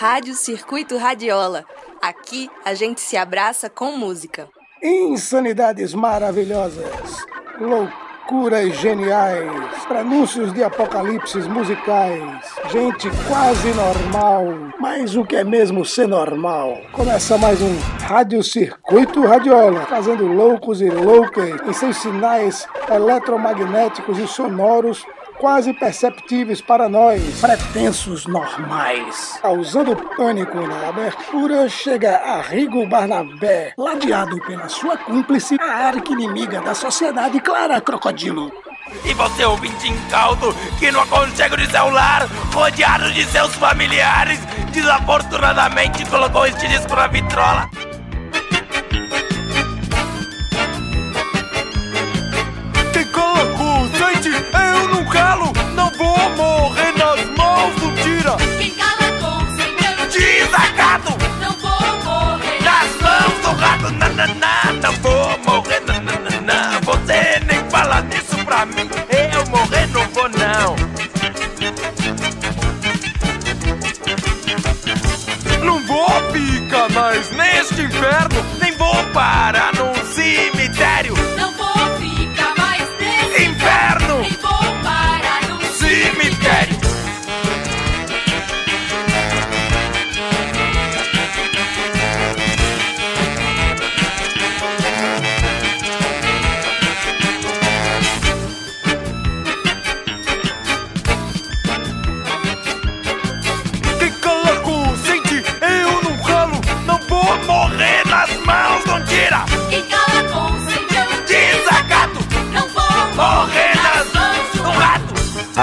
Rádio Circuito Radiola. Aqui a gente se abraça com música. Insanidades maravilhosas, loucuras geniais, prenúncios de apocalipses musicais, gente quase normal, mas o que é mesmo ser normal? Começa mais um Rádio Circuito Radiola, fazendo loucos e loucas em seus sinais eletromagnéticos e sonoros quase perceptíveis para nós, pretensos normais. Causando pânico na abertura, chega a Rigo Barnabé, ladeado pela sua cúmplice, a arqui-inimiga da sociedade, Clara Crocodilo. E você, ouvinte incauto, que no aconchego de seu lar, rodeado de seus familiares, desafortunadamente colocou este disco na vitrola. Calo,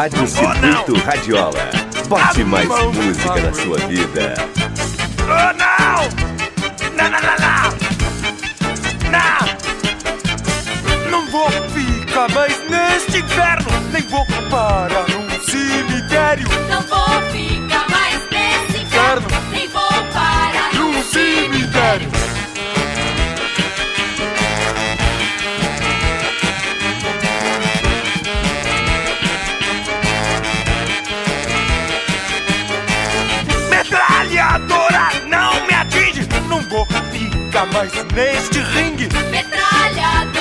Rádio. Circuito Radiola. Bote mais mão, música na sua vida. Oh, não! Não, não, não, não! Não! Não vou ficar mais neste inferno, nem vou parar num cemitério. Não vou ficar mais nesse inferno mais neste ringue. Metralhadora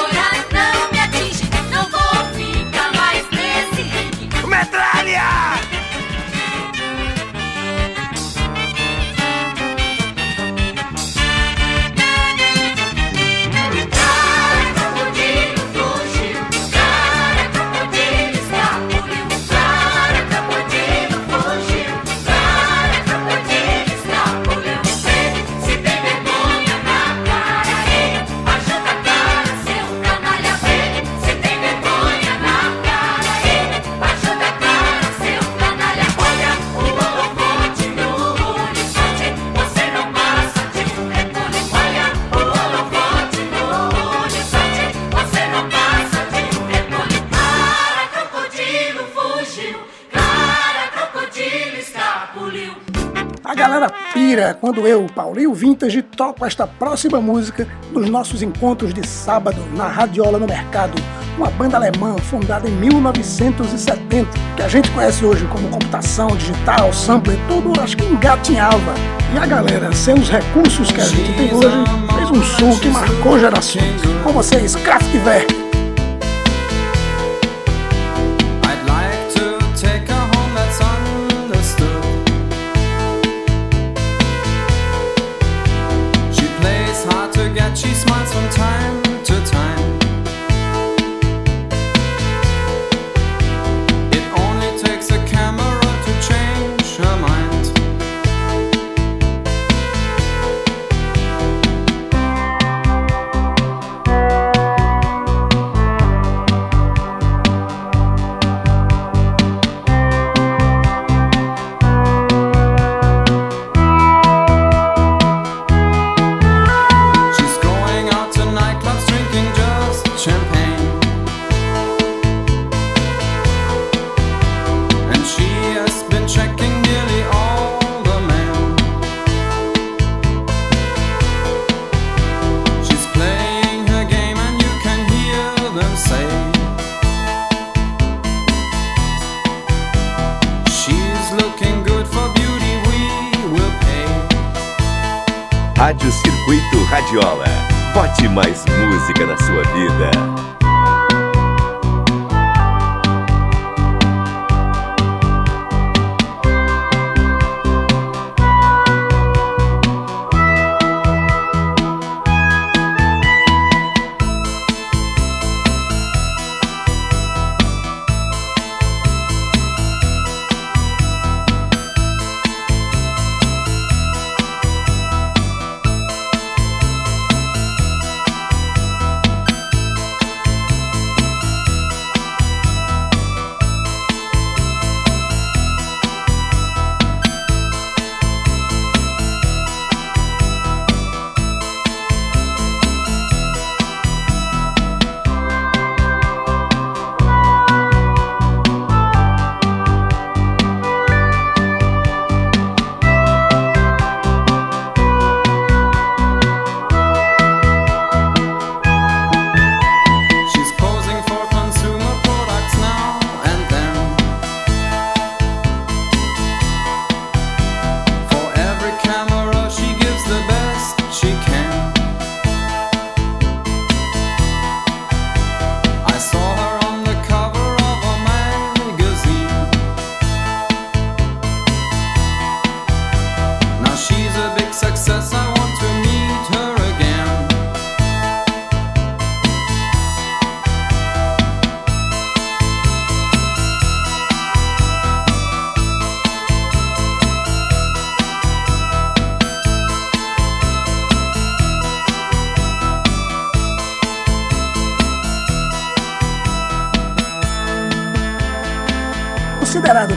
quando eu, Paulinho Vintage, toco esta próxima música nos nossos encontros de sábado na Radiola no Mercado, uma banda alemã fundada em 1970, que a gente conhece hoje como computação digital, sampler, tudo acho que engatinhava. E a galera, sem os recursos que a gente tem hoje, fez um som que marcou gerações. Com vocês, Kraftwerk.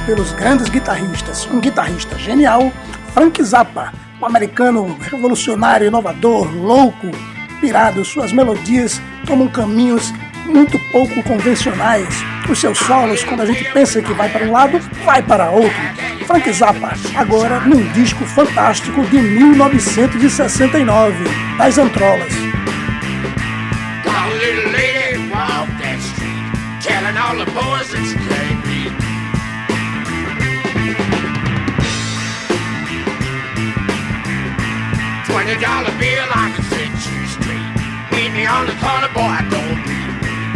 Pelos grandes guitarristas um guitarrista genial, Frank Zappa, um americano revolucionário, inovador, louco, pirado, suas melodias tomam caminhos muito pouco convencionais. Os seus solos, quando a gente pensa que vai para um lado, vai para outro. Frank Zappa, agora num disco fantástico de 1969, das Antrolas. Twenty dollar bill, I can set you straight. Meet me on the corner, boy, don't be late.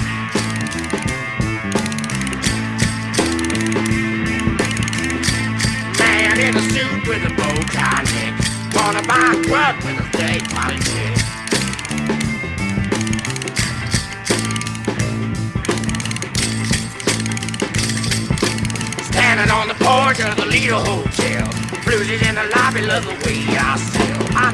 Man in a suit with a bow tie neck, gonna buy a truck with a state check. Standing on the porch of the Lido Hotel. Bluesies in the lobby love the way I sell my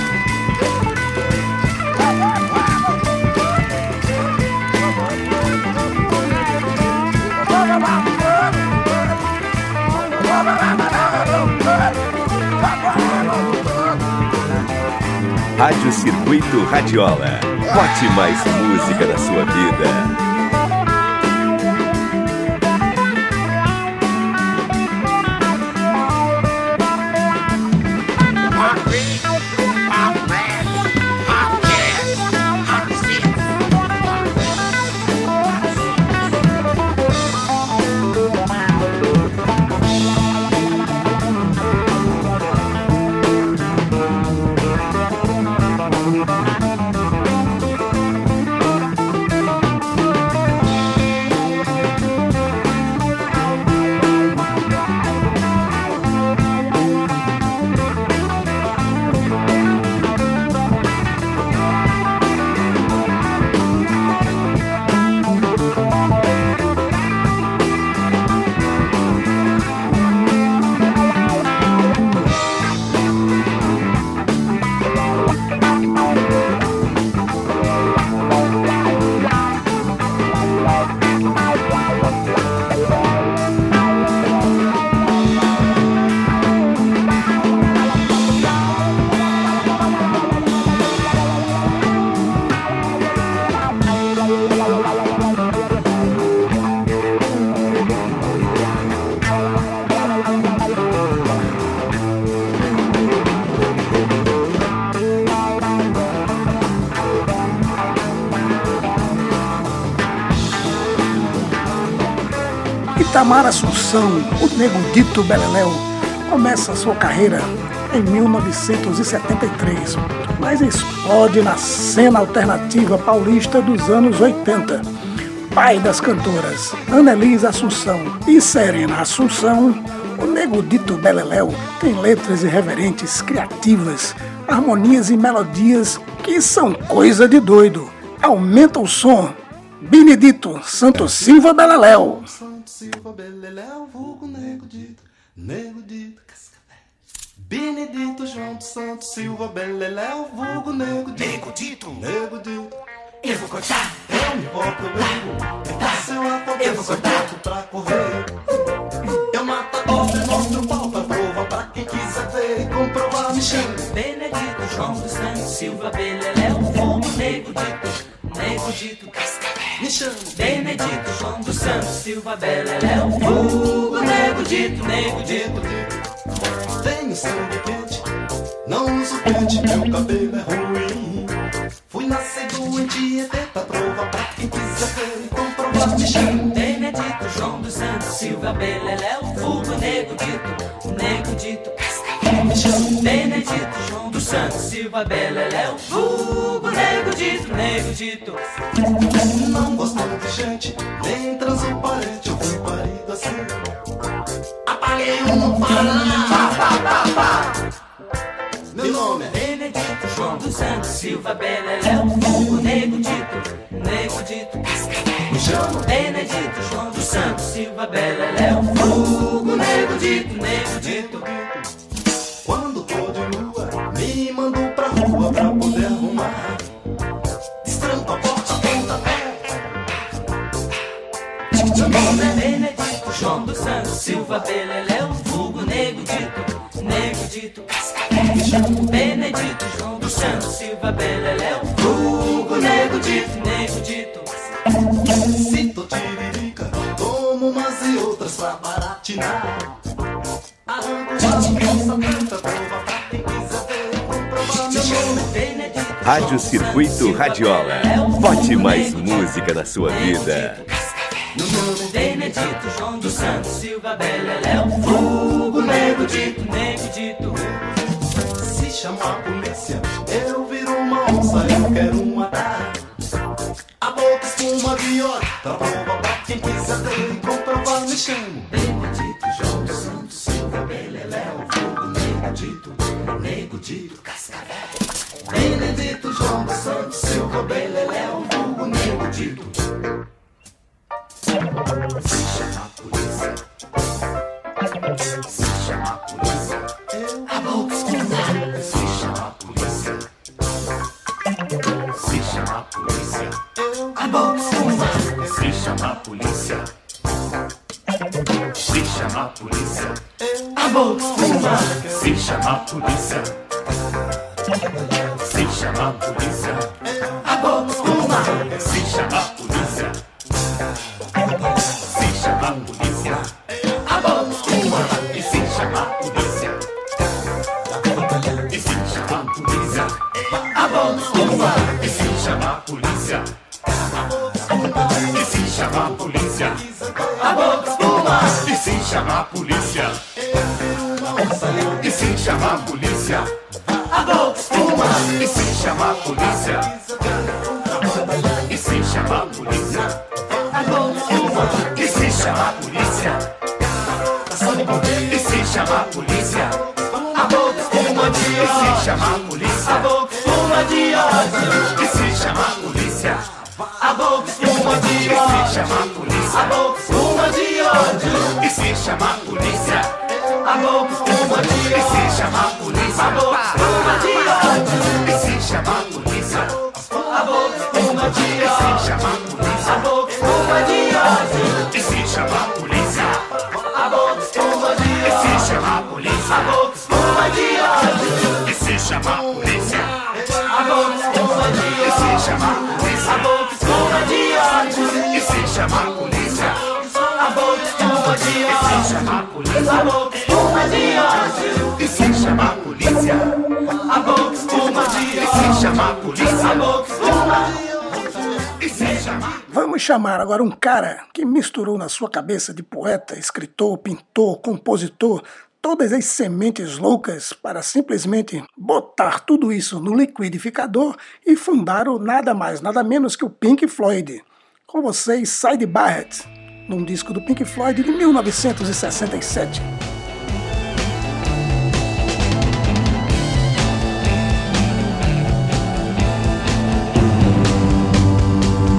Rádio Circuito Radiola. Bote mais música na sua vida. Itamar Assunção, o nego dito Beleléu, começa sua carreira em 1973, mas explode na cena alternativa paulista dos anos 80. Pai das cantoras Annelise Assunção e Serena Assunção, o nego dito Beleléu tem letras irreverentes, criativas, harmonias e melodias que são coisa de doido. Aumenta o som. Benedito Santos Silva Beleléu. Silva Beleléu, vulgo Nego Dito, Nego Dito, Cascavel. Benedito João dos Santos Silva Beleléu, vulgo Nego Dito, Nego Dito, Nego Dito. Eu vou contar, Eu me boto, eu ligo, é seu apoio, Eu vou contar. pra correr. Eu mato a e mostro pra prova, pra quem quiser ver e comprovar, me chama. Benedito João dos Santos Silva Beleléu, fogo nego dito, nego dito cascavel. Me chama. Benedito João dos Santos Silva Beleléu, fogo nego dito, nego dito. Tenho sangue quente, não uso pente, meu cabelo é ruim. Fui nascido em Tietê pra provar pra quem quiser ver e comprovar, me chama. Benedito João dos Santos Silva Beleléu, fogo nego dito, nego dito cascavel. Me chama. Benedito João Santos Silva Beleléu, fogo nego dito, nego dito. Não gosto de gente, nem transparente, eu fui parido assim. Apaguei um no Paraná. Pá, pá, pá, pá. Meu nome é Benedito João dos Santos Silva Beleléu, fogo nego dito, nego dito. Me chama. Benedito João dos Santos Silva Beleléu, fogo nego dito, nego dito. Me mando pra rua pra poder arrumar. Destrampa porta, Meu nome é Benedito João dos Santos Silva Beleléu, fogo nego dito, nego dito. Benedito João dos Santos Silva Beleléu, dito, nego dito. Rádio Circuito Radiola. Bote mais música na sua vida. Benedito João dos Santos Silva Beleléu, fogo nego dito, nego dito. Se chamar a polícia, eu viro uma onça, eu quero matar. A boca espuma óleo, pra prova pra quem quiser ver e comprovar, me chamo. Benedito João dos Santos Silva Beleléu, fogo nego dito, nego dito Dos Santos Silva Beleléu, vulgo nego dito. Se chamar a polícia, se chamar a polícia, A boca espuma, se chamar a polícia, se chamar a polícia, a boca espuma, se chamar a polícia, se chamar a polícia, a boca espuma, se chamar a polícia, polícia, e se chamar a polícia, a boca espuma, e se chamar a polícia, e se chamar a polícia, a boca espuma, e se chamar a polícia, e se chamar a polícia, a boca espuma, e se chamar a polícia, e se chamar a polícia, a espuma de e se ódio, chamar a polícia, a boca espuma de ódio, e se chamar a polícia, a boca espuma de e se ódio, chamar a a polícia, boca espuma de ódio, e se chamar a polícia, a espuma de e se ódio, chamar a polícia, a espuma de ódio, e se chamar a polícia, a espuma de e se ódio, chamar a a polícia, boca espuma de ódio, e se chamar a polícia, a espuma de e se ódio, chamar a polícia, a de ódio, e se chamar a polícia, chamar a polícia, a boca espuma de e se ódio, chamar a polícia, a boca espuma de e se chamar a polícia, a boca espuma de e ódio, se chamar a polícia, a boca espuma de Vamos chamar agora um cara que misturou na sua cabeça de poeta, escritor, pintor, compositor, todas as sementes loucas para simplesmente botar tudo isso no liquidificador e fundar o nada mais, nada menos que o Pink Floyd. Com vocês, Side Barrett, num disco do Pink Floyd de 1967.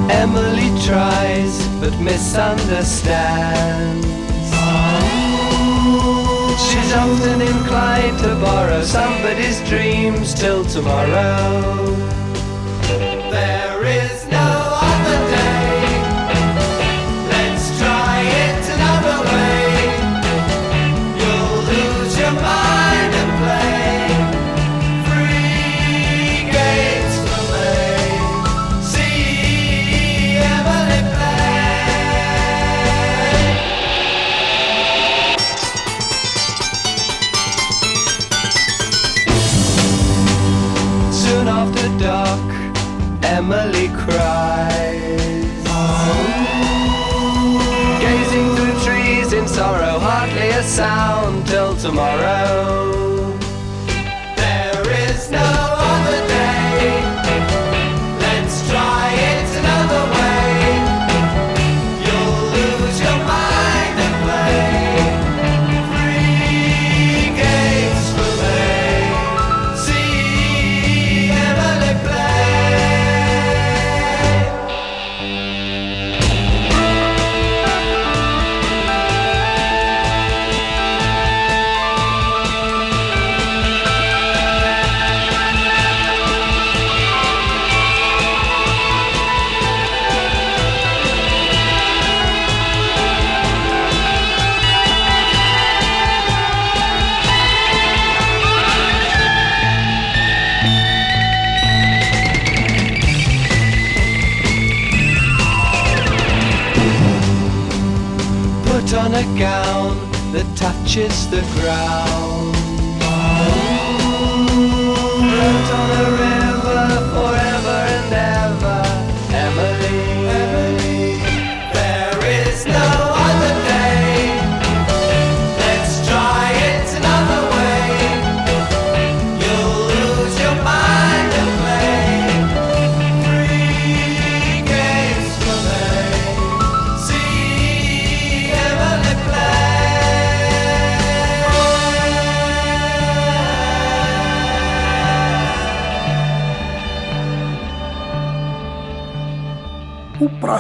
Emily tries but misunderstands. She's often inclined to borrow somebody's dreams till tomorrow. Tomorrow.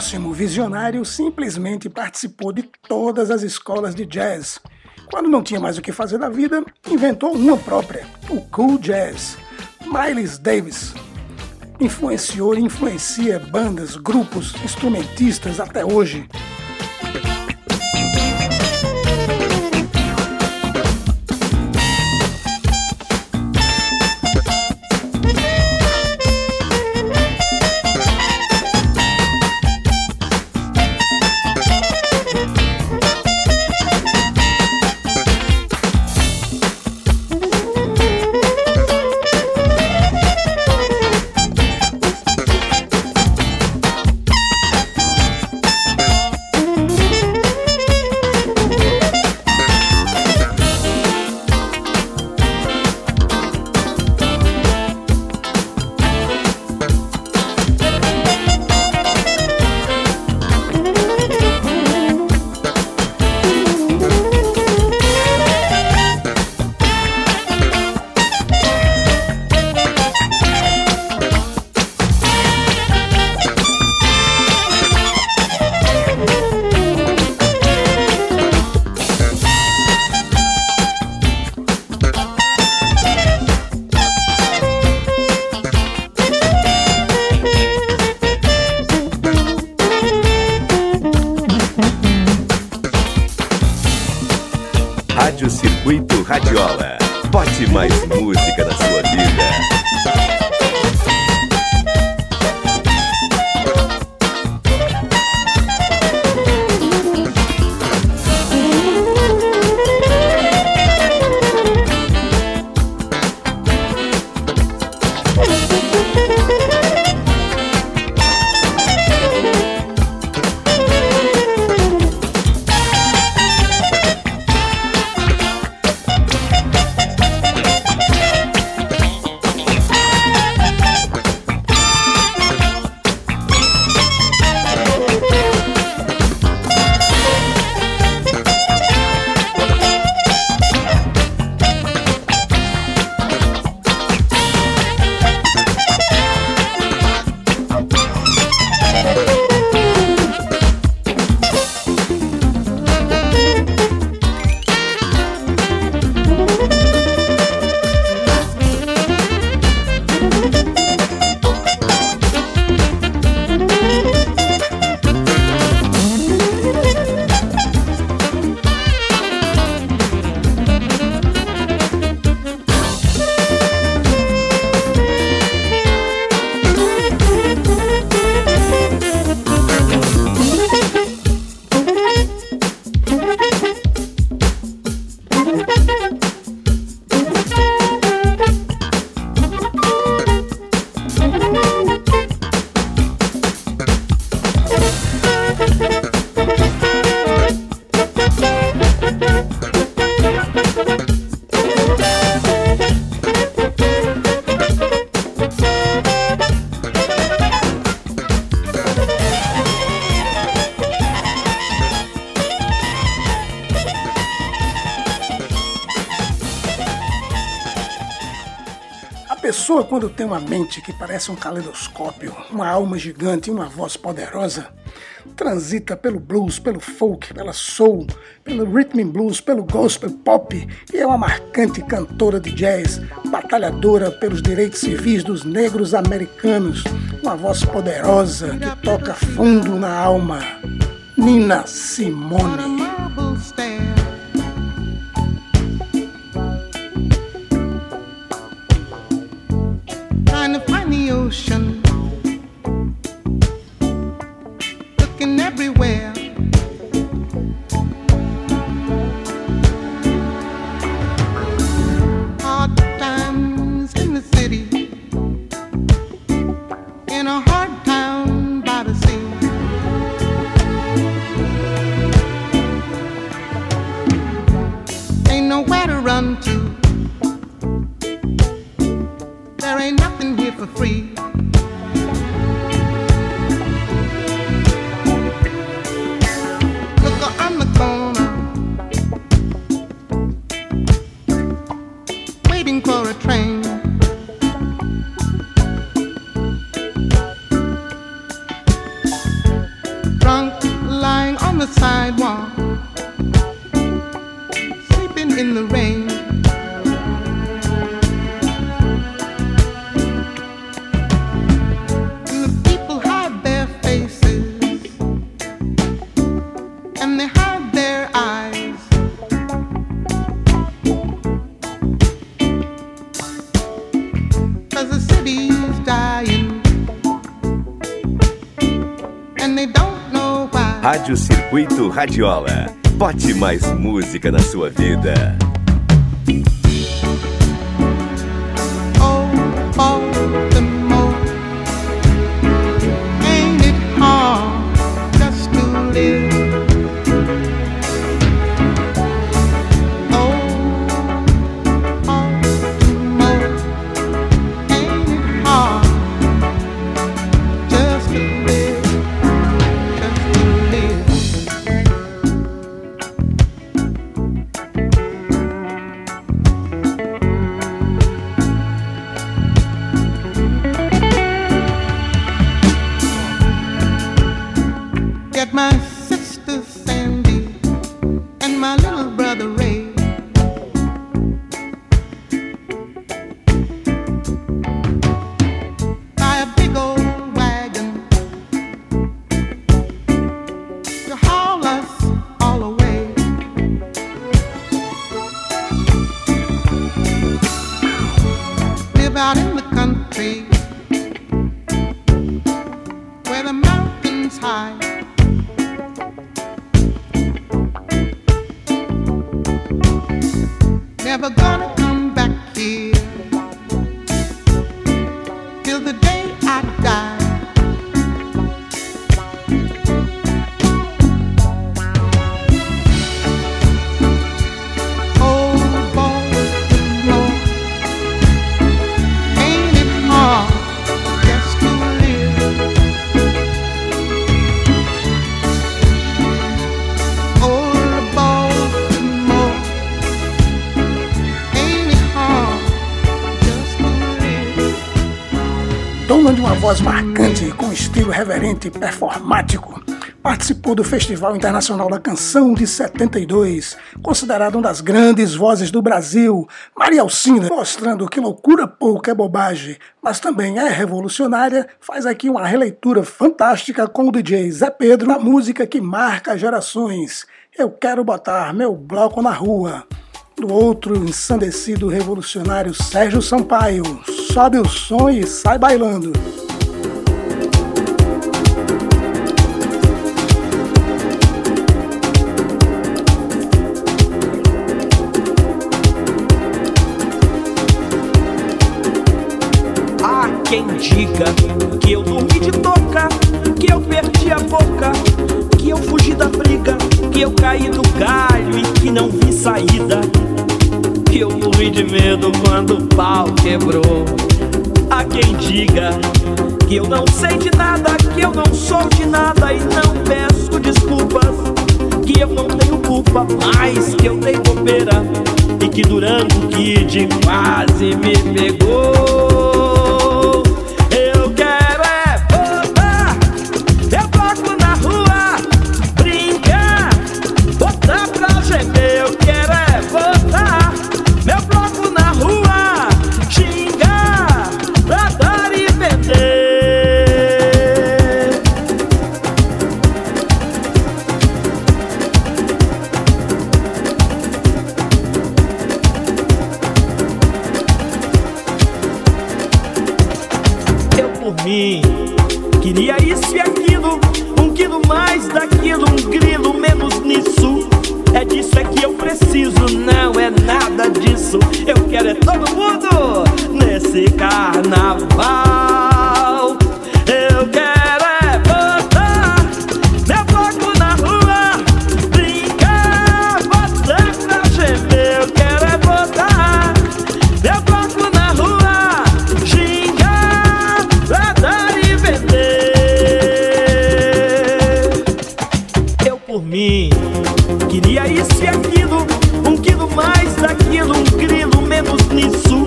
Próximo visionário simplesmente participou de todas as escolas de jazz. Quando não tinha mais o que fazer da vida, inventou uma própria, o cool jazz. Miles Davis influenciou e influencia bandas, grupos, instrumentistas até hoje. Quando tem uma mente que parece um caleidoscópio, uma alma gigante e uma voz poderosa, transita pelo blues, pelo folk, pela soul, pelo rhythm and blues, pelo gospel pop e é uma marcante cantora de jazz, batalhadora pelos direitos civis dos negros americanos, uma voz poderosa que toca fundo na alma. Nina Simone. In the rain. Rádio Circuito Radiola. Bote mais música na sua vida. Com estilo reverente e performático, participou do Festival Internacional da Canção de 72, considerada uma das grandes vozes do Brasil, Maria Alcina, mostrando que loucura pouca é bobagem, mas também é revolucionária, faz aqui uma releitura fantástica com o DJ Zé Pedro na música que marca gerações. Eu quero botar meu bloco na rua. Do outro ensandecido revolucionário Sérgio Sampaio, sobe o som e sai bailando. Quebrou. Há quem diga que eu não sei de nada, que eu não sou de nada e não peço desculpas. Que eu não tenho culpa, mas que eu dei bobeira e que Durango Kid quase me pegou. Por mim queria isso e aquilo, um quilo mais daquilo, um grilo menos nisso.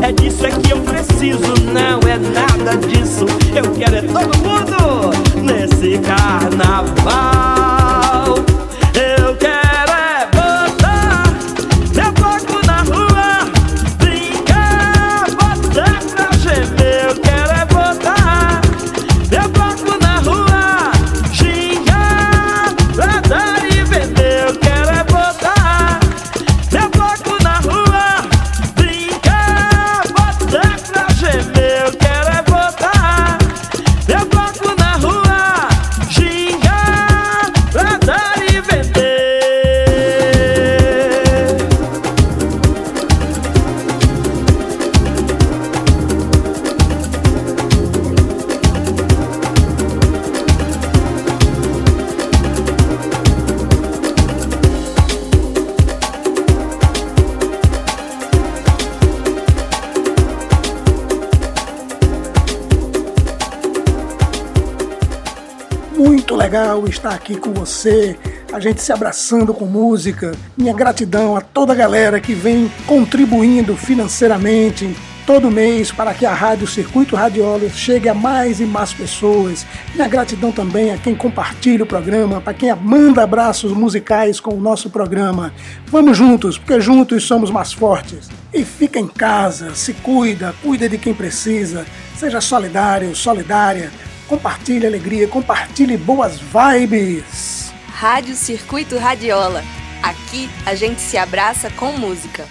É disso é que eu preciso, não é nada disso. Eu quero é todo mundo nesse carnaval. Legal estar aqui com você, a gente se abraçando com música. Minha gratidão a toda a galera que vem contribuindo financeiramente todo mês para que a Rádio Circuito Radiola chegue a mais e mais pessoas. Minha gratidão também a quem compartilha o programa, para quem manda abraços musicais com o nosso programa. Vamos juntos, porque juntos somos mais fortes. E fica em casa, se cuida, cuida de quem precisa, seja solidário, solidária. Compartilhe alegria, compartilhe boas vibes. Rádio Circuito Radiola. Aqui a gente se abraça com música.